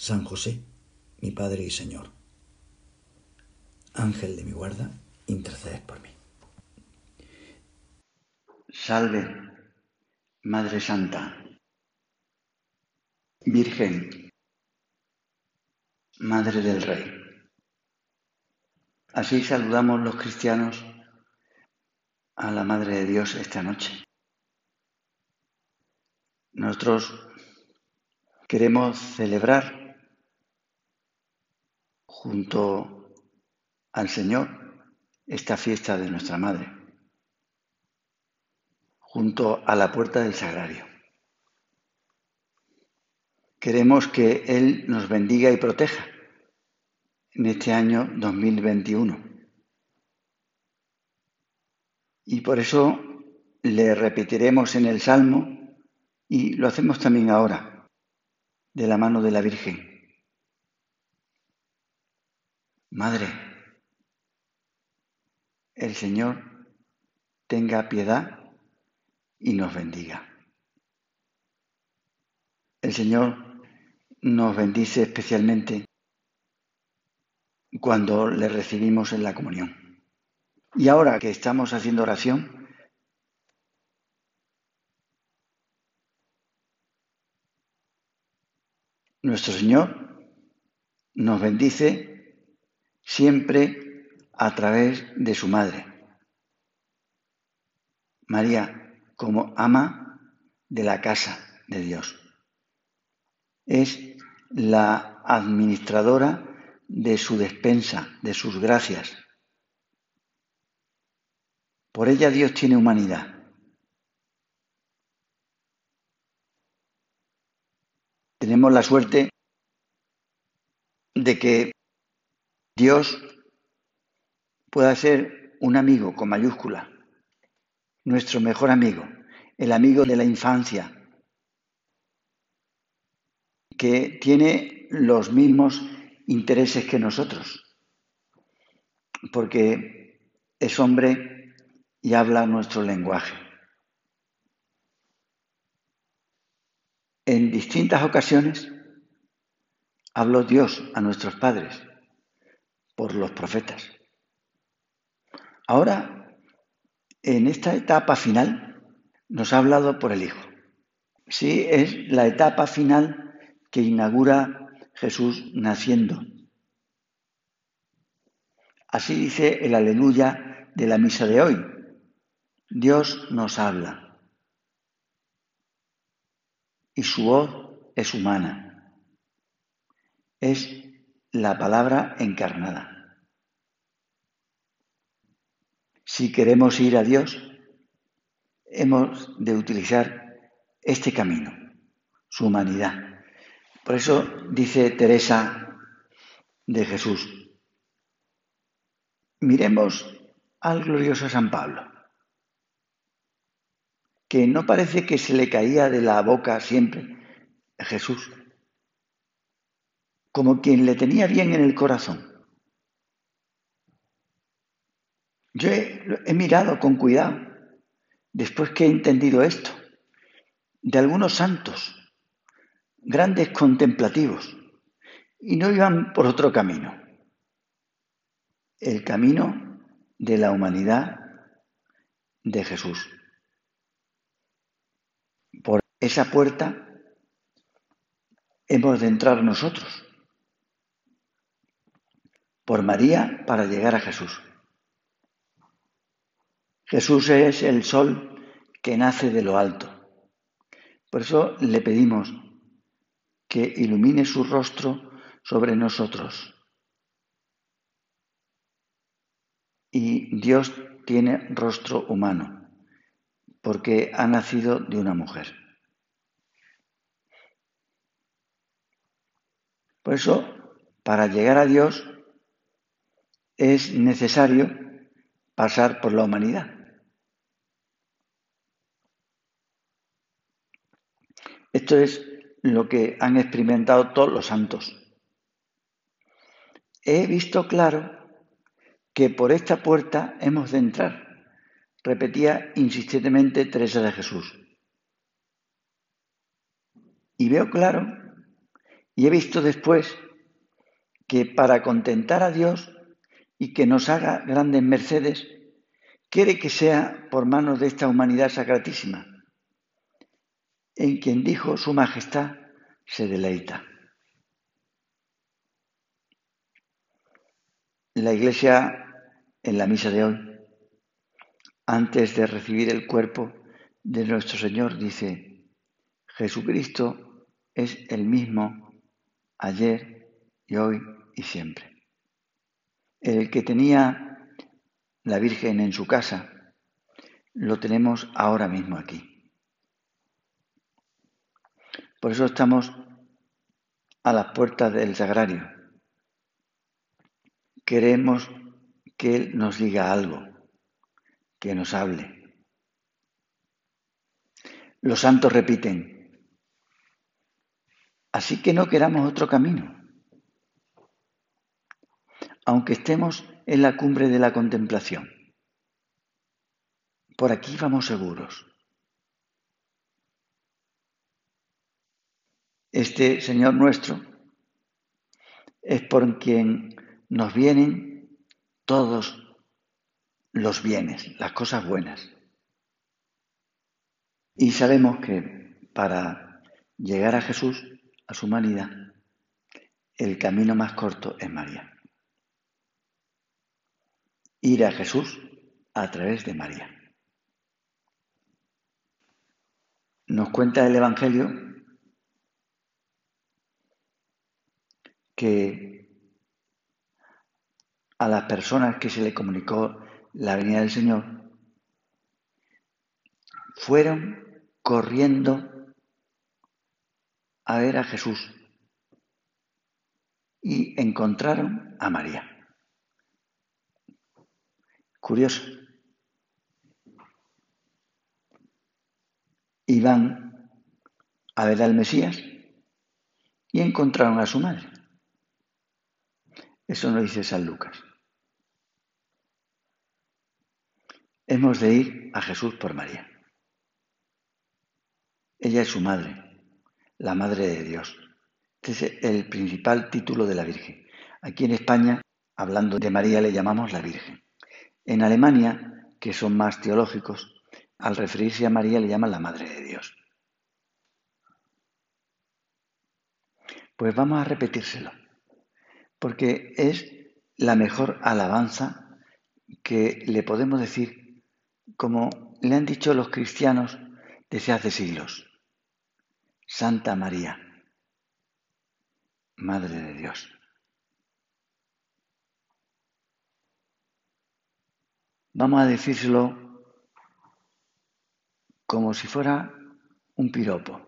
San José, mi Padre y Señor, Ángel de mi guarda, interceded por mí. Salve, Madre Santa, Virgen, Madre del Rey. Así saludamos los cristianos a la Madre de Dios esta noche. Nosotros queremos celebrar junto al Señor esta fiesta de nuestra Madre, junto a la puerta del sagrario. Queremos que Él nos bendiga y proteja en este año 2021 y por eso le repetiremos en el Salmo y lo hacemos también ahora, de la mano de la Virgen. Madre, el Señor tenga piedad y nos bendiga. El Señor nos bendice especialmente cuando le recibimos en la comunión. Y ahora que estamos haciendo oración, nuestro Señor nos bendice siempre a través de su Madre. María como ama de la casa de Dios. Es la administradora de su despensa, de sus gracias. Por ella Dios tiene humanidad. Tenemos la suerte de que Dios pueda ser un amigo con mayúscula, nuestro mejor amigo, el amigo de la infancia, que tiene los mismos intereses que nosotros, porque es hombre y habla nuestro lenguaje. En distintas ocasiones habló Dios a nuestros padres por los profetas. Ahora, en esta etapa final, nos ha hablado por el Hijo. Sí, es la etapa final que inaugura Jesús naciendo. Así dice el aleluya de la misa de hoy, Dios nos habla y su voz es humana. Es la palabra encarnada. Si queremos ir a Dios, hemos de utilizar este camino, su humanidad. Por eso dice Teresa de Jesús, miremos al glorioso San Pablo que no parece que se le caía de la boca siempre Jesús, como quien le tenía bien en el corazón. Yo he, mirado con cuidado, después que he entendido esto, de algunos santos, grandes contemplativos, y no iban por otro camino, el camino de la humanidad de Jesús. Esa puerta hemos de entrar nosotros por María para llegar a Jesús. Jesús es el sol que nace de lo alto. Por eso le pedimos que ilumine su rostro sobre nosotros. Y Dios tiene rostro humano, porque ha nacido de una mujer. Por eso, para llegar a Dios es necesario pasar por la humanidad. Esto es lo que han experimentado todos los santos. He visto claro que por esta puerta hemos de entrar, repetía insistentemente Teresa de Jesús. Y veo claro, y he visto después, que para contentar a Dios y que nos haga grandes mercedes, quiere que sea por manos de esta humanidad sacratísima, en quien dijo su majestad se deleita. La Iglesia, en la misa de hoy, antes de recibir el cuerpo de nuestro Señor, dice, Jesucristo es el mismo ayer y hoy y siempre. El que tenía la Virgen en su casa, lo tenemos ahora mismo aquí. Por eso estamos a las puertas del sagrario. Queremos que Él nos diga algo, que nos hable. Los santos repiten, Así que no queramos otro camino. Aunque estemos en la cumbre de la contemplación. Por aquí vamos seguros. Este Señor nuestro es por quien nos vienen todos los bienes, las cosas buenas. Y sabemos que para llegar a Jesús a su humanidad, el camino más corto es María. Ir a Jesús a través de María. Nos cuenta el Evangelio que a las personas que se le comunicó la venida del Señor fueron corriendo a ver a Jesús y encontraron a María. Curioso. Iban a ver al Mesías y encontraron a su madre. Eso no dice San Lucas. Hemos de ir a Jesús por María. Ella es su madre la Madre de Dios. Este es el principal título de la Virgen. Aquí en España, hablando de María, le llamamos la Virgen. En Alemania, que son más teológicos, al referirse a María le llaman la Madre de Dios. Pues vamos a repetírselo, porque es la mejor alabanza que le podemos decir, como le han dicho los cristianos desde hace siglos. Santa María, Madre de Dios. Vamos a decírselo como si fuera un piropo.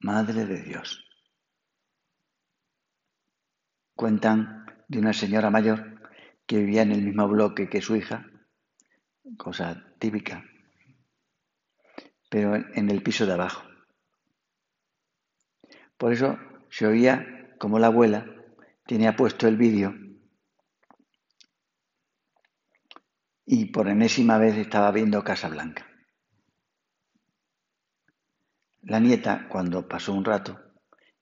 Madre de Dios. Cuentan de una señora mayor que vivía en el mismo bloque que su hija, cosa típica, pero en el piso de abajo. Por eso se oía como la abuela tenía puesto el vídeo y por enésima vez estaba viendo Casa Blanca. La nieta, cuando pasó un rato,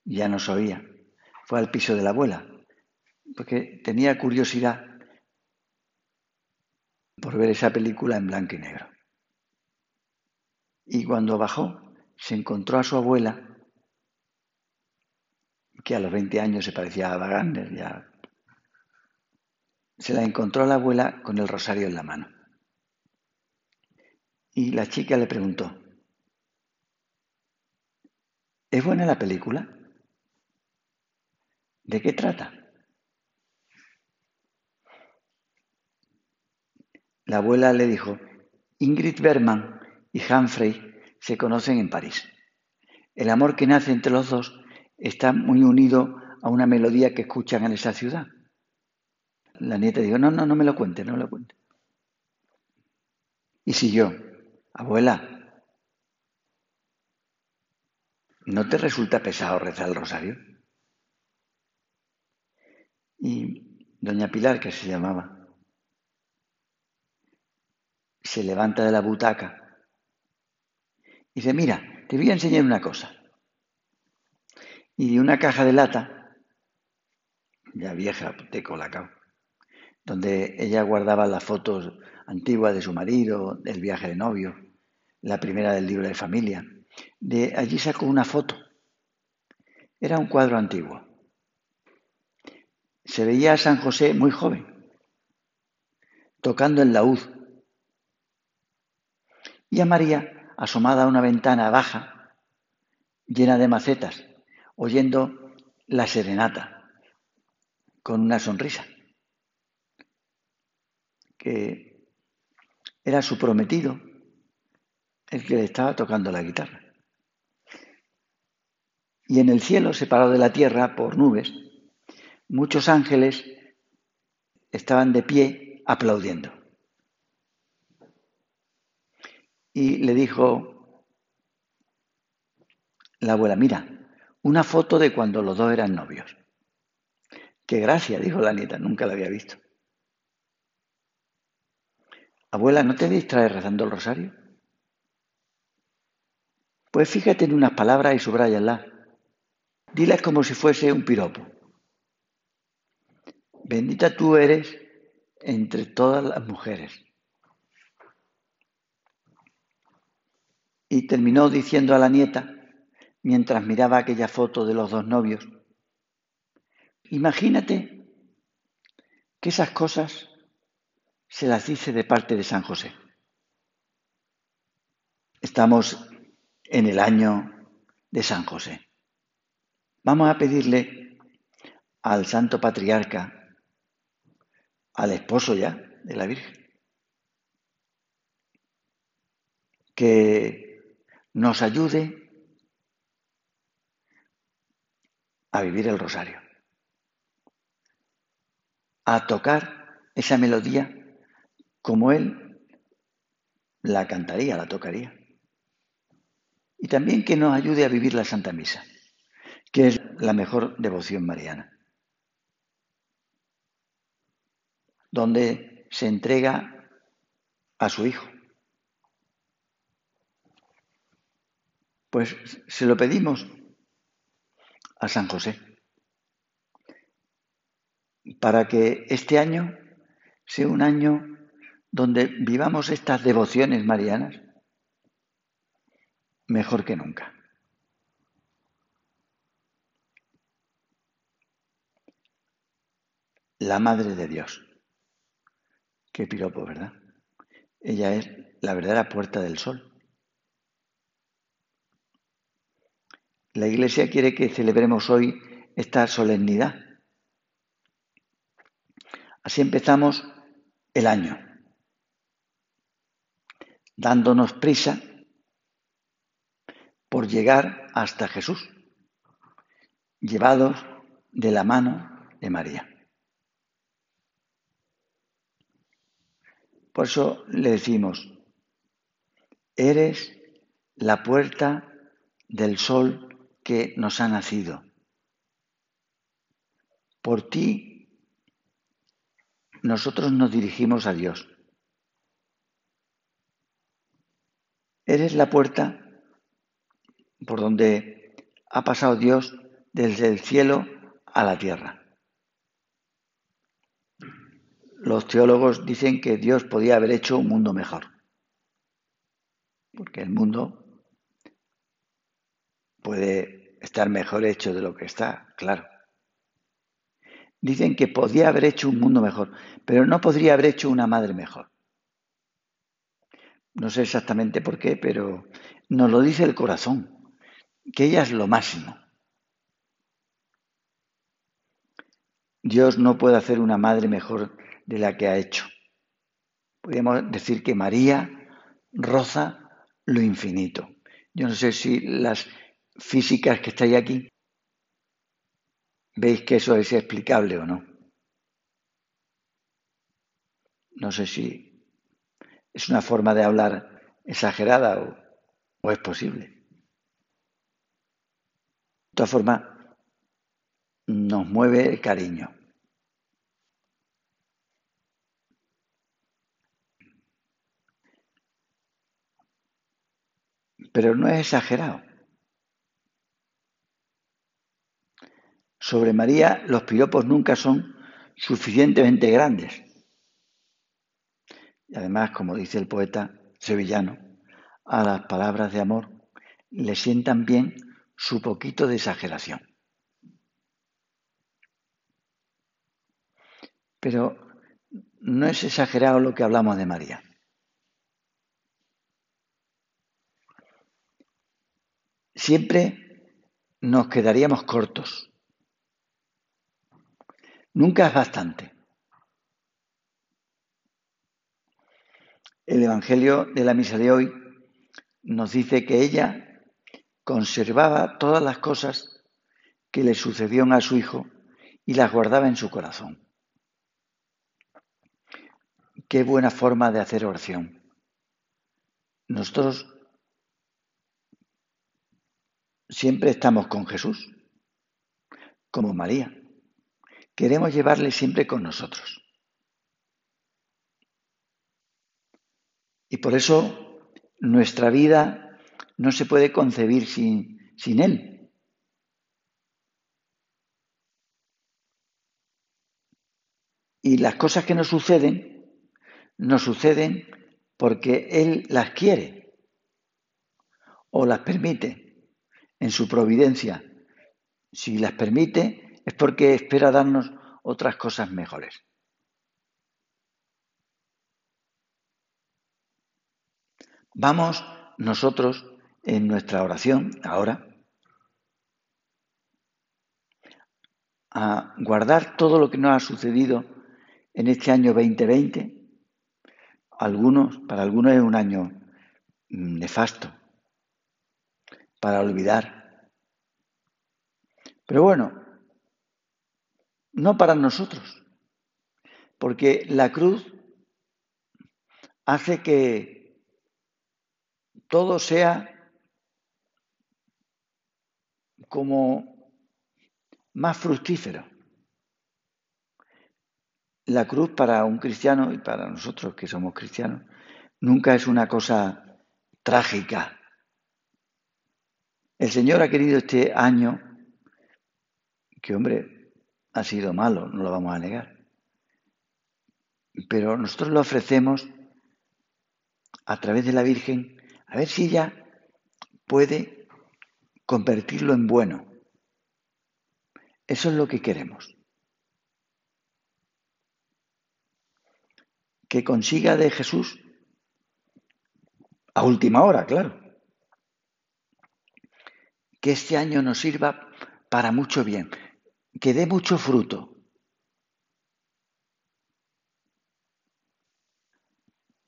ya no se oía, fue al piso de la abuela, porque tenía curiosidad por ver esa película en blanco y negro. Y cuando bajó, se encontró a su abuela que a los 20 años se parecía a Ada Gardner, ya se la encontró la abuela con el rosario en la mano. Y la chica le preguntó, ¿es buena la película? ¿De qué trata? La abuela le dijo, Ingrid Bergman y Humphrey se conocen en París. El amor que nace entre los dos está muy unido a una melodía que escuchan en esa ciudad. La nieta dijo, no, no, no me lo cuente, no me lo cuente. Y si yo, abuela, ¿no te resulta pesado rezar el rosario? Y doña Pilar, que se llamaba, se levanta de la butaca y dice, mira, te voy a enseñar una cosa. Y de una caja de lata, ya vieja de Colacao, donde ella guardaba las fotos antiguas de su marido, del viaje de novio, la primera del libro de familia. De allí sacó una foto. Era un cuadro antiguo. Se veía a San José muy joven, tocando el laúd. Y a María asomada a una ventana baja, llena de macetas, oyendo la serenata, con una sonrisa, que era su prometido el que le estaba tocando la guitarra. Y en el cielo, separado de la tierra por nubes, muchos ángeles estaban de pie aplaudiendo. Y le dijo la abuela, mira, una foto de cuando los dos eran novios. Qué gracia, dijo la nieta, nunca la había visto. Abuela, ¿no te distraes rezando el rosario? Pues fíjate en unas palabras y subrayalas. Dilas como si fuese un piropo. Bendita tú eres entre todas las mujeres. Y terminó diciendo a la nieta, mientras miraba aquella foto de los dos novios, imagínate que esas cosas se las dice de parte de San José. Estamos en el año de San José. Vamos a pedirle al Santo Patriarca, al esposo ya de la Virgen, que nos ayude a vivir el rosario, a tocar esa melodía como Él la cantaría, la tocaría. Y también que nos ayude a vivir la Santa Misa, que es la mejor devoción mariana, donde se entrega a su Hijo. Pues se lo pedimos a San José, para que este año sea un año donde vivamos estas devociones marianas mejor que nunca. La Madre de Dios. Qué piropo, ¿verdad? Ella es la verdadera puerta del sol. La Iglesia quiere que celebremos hoy esta solemnidad. Así empezamos el año, dándonos prisa por llegar hasta Jesús, llevados de la mano de María. Por eso le decimos, eres la puerta del sol que nos ha nacido. Por ti nosotros nos dirigimos a Dios. Eres la puerta por donde ha pasado Dios desde el cielo a la tierra. Los teólogos dicen que Dios podía haber hecho un mundo mejor, porque el mundo puede estar mejor hecho de lo que está, claro. Dicen que podía haber hecho un mundo mejor, pero no podría haber hecho una madre mejor. No sé exactamente por qué, pero nos lo dice el corazón, que ella es lo máximo. Dios no puede hacer una madre mejor de la que ha hecho. Podríamos decir que María roza lo infinito. Yo no sé si las físicas que estáis aquí, veis que eso es explicable o no. No sé si es una forma de hablar exagerada o, es posible. De todas formas, nos mueve el cariño. Pero no es exagerado. Sobre María los piropos nunca son suficientemente grandes. Y además, como dice el poeta sevillano, a las palabras de amor le sientan bien su poquito de exageración. Pero no es exagerado lo que hablamos de María. Siempre nos quedaríamos cortos. Nunca es bastante. El Evangelio de la Misa de hoy nos dice que ella conservaba todas las cosas que le sucedieron a su hijo y las guardaba en su corazón. Qué buena forma de hacer oración. Nosotros siempre estamos con Jesús, como María. Queremos llevarle siempre con nosotros. Y por eso nuestra vida no se puede concebir sin, sin Él. Y las cosas que nos suceden, nos suceden porque Él las quiere o las permite en su providencia. Si las permite es porque espera darnos otras cosas mejores. Vamos nosotros en nuestra oración ahora a guardar todo lo que nos ha sucedido en este año 2020. Algunos, para algunos es un año nefasto, para olvidar. Pero bueno, no para nosotros, porque la cruz hace que todo sea como más fructífero. La cruz para un cristiano y para nosotros que somos cristianos nunca es una cosa trágica. El Señor ha querido este año, que hombre, ha sido malo, no lo vamos a negar, pero nosotros lo ofrecemos a través de la Virgen a ver si ella puede convertirlo en bueno. Eso es lo que queremos. Que consiga de Jesús a última hora, claro. Que este año nos sirva para mucho bien, que dé mucho fruto.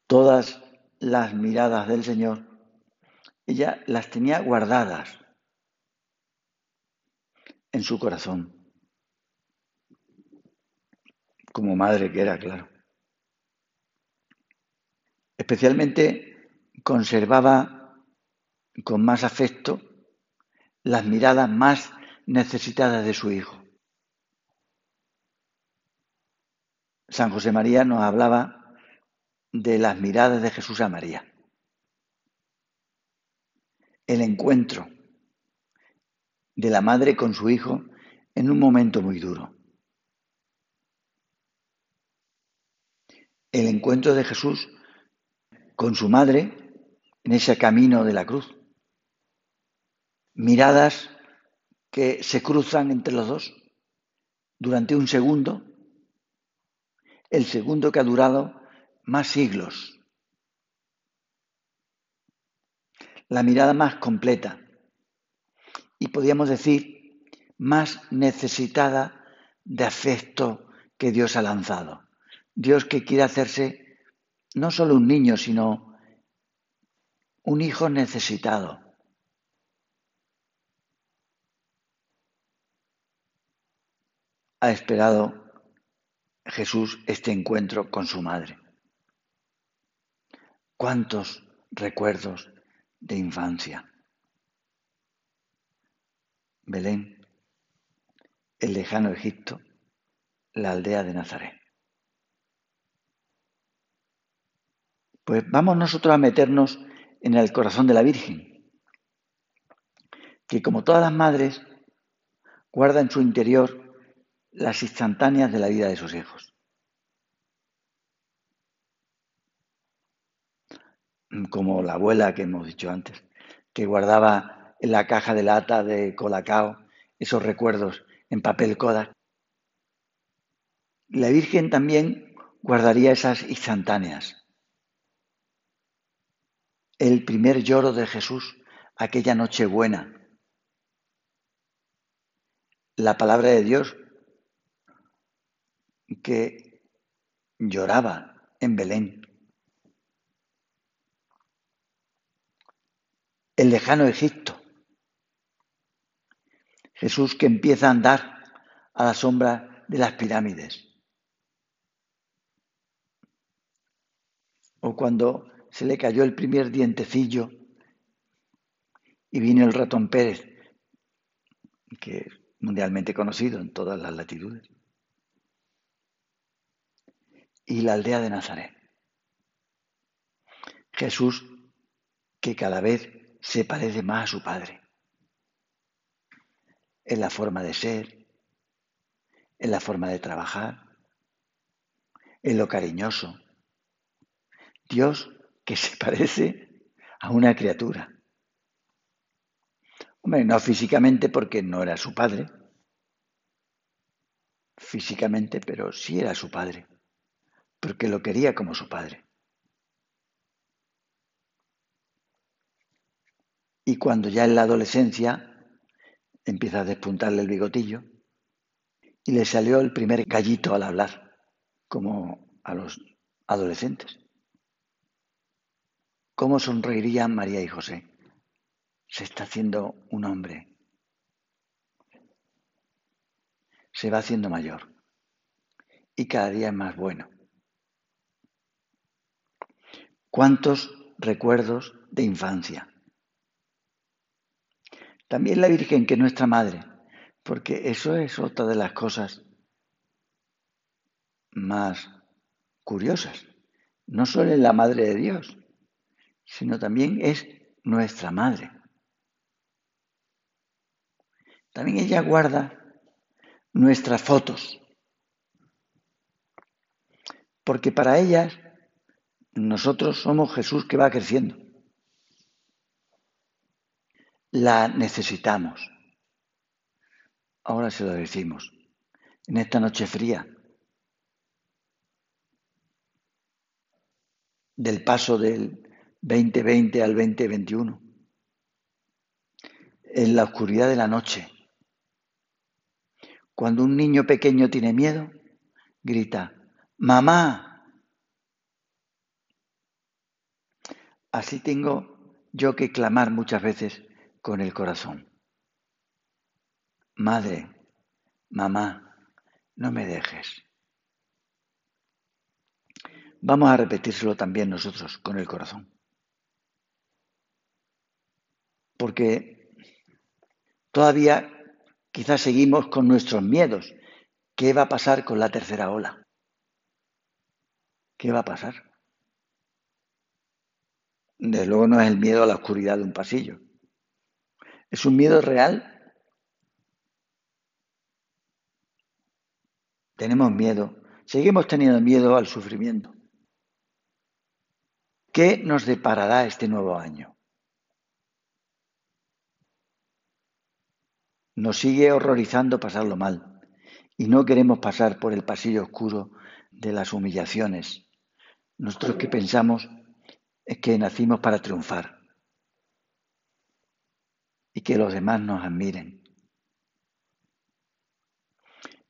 Todas las miradas del Señor ella las tenía guardadas en su corazón, como madre que era, claro. Especialmente conservaba con más afecto las miradas más necesitadas de su hijo. San José María nos hablaba de las miradas de Jesús a María el encuentro de la madre con su hijo en un momento muy duro. El encuentro de Jesús con su madre en ese camino de la cruz. Miradas que se cruzan entre los dos durante un segundo, el segundo que ha durado más siglos. La mirada más completa y podríamos decir más necesitada de afecto que Dios ha lanzado. Dios que quiere hacerse no solo un niño, sino un hijo necesitado. ha esperado Jesús este encuentro con su madre. ¿Cuántos recuerdos de infancia? Belén, el lejano Egipto, la aldea de Nazaret. Pues vamos nosotros a meternos en el corazón de la Virgen, que como todas las madres, guarda en su interior las instantáneas de la vida de sus hijos. Como la abuela que hemos dicho antes, que guardaba en la caja de lata de colacao esos recuerdos en papel Kodak. La Virgen también guardaría esas instantáneas el primer lloro de Jesús aquella noche buena. La palabra de Dios que lloraba en Belén. El lejano Egipto. Jesús que empieza a andar a la sombra de las pirámides. O cuando se le cayó el primer dientecillo y vino el ratón Pérez, que es mundialmente conocido en todas las latitudes, y la aldea de Nazaret. Jesús que cada vez se parece más a su Padre, en la forma de ser, en la forma de trabajar, en lo cariñoso. Dios que se parece a una criatura. Hombre, no físicamente porque no era su padre, físicamente, pero sí era su padre, porque lo quería como su padre. Y cuando ya en la adolescencia empieza a despuntarle el bigotillo y le salió el primer gallito al hablar, como a los adolescentes. ¿Cómo sonreirían María y José? Se está haciendo un hombre. Se va haciendo mayor. Y cada día es más bueno. ¿Cuántos recuerdos de infancia? También la Virgen, que es nuestra madre, porque eso es otra de las cosas más curiosas. No solo es la madre de Dios, sino también es nuestra madre. También ella guarda nuestras fotos, porque para ellas nosotros somos Jesús que va creciendo. La necesitamos. Ahora se lo decimos, en esta noche fría, del paso del 2020 al 2021. En la oscuridad de la noche. Cuando un niño pequeño tiene miedo, grita, mamá. Así tengo yo que clamar muchas veces con el corazón. Madre, mamá, no me dejes. Vamos a repetírselo también nosotros con el corazón. porque todavía quizás seguimos con nuestros miedos. ¿Qué va a pasar con la tercera ola? ¿Qué va a pasar? Desde luego no es el miedo a la oscuridad de un pasillo. Es un miedo real. Tenemos miedo, seguimos teniendo miedo al sufrimiento. ¿Qué nos deparará este nuevo año? Nos sigue horrorizando pasarlo mal y no queremos pasar por el pasillo oscuro de las humillaciones. Nosotros que pensamos es que nacimos para triunfar que los demás nos admiren.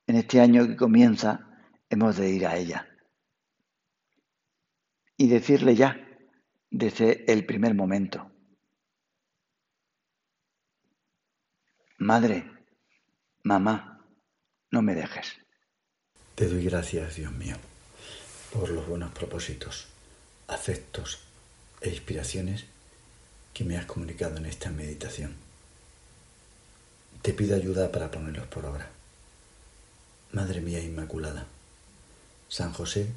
En este año que comienza hemos de ir a ella y decirle ya desde el primer momento, Madre, mamá, no me dejes. Te doy gracias, Dios mío, por los buenos propósitos, afectos e inspiraciones que me has comunicado en esta meditación. Te pido ayuda para ponerlos por obra. Madre mía Inmaculada, San José,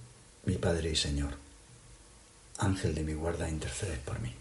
mi Padre y Señor, Ángel de mi guarda, intercedes por mí.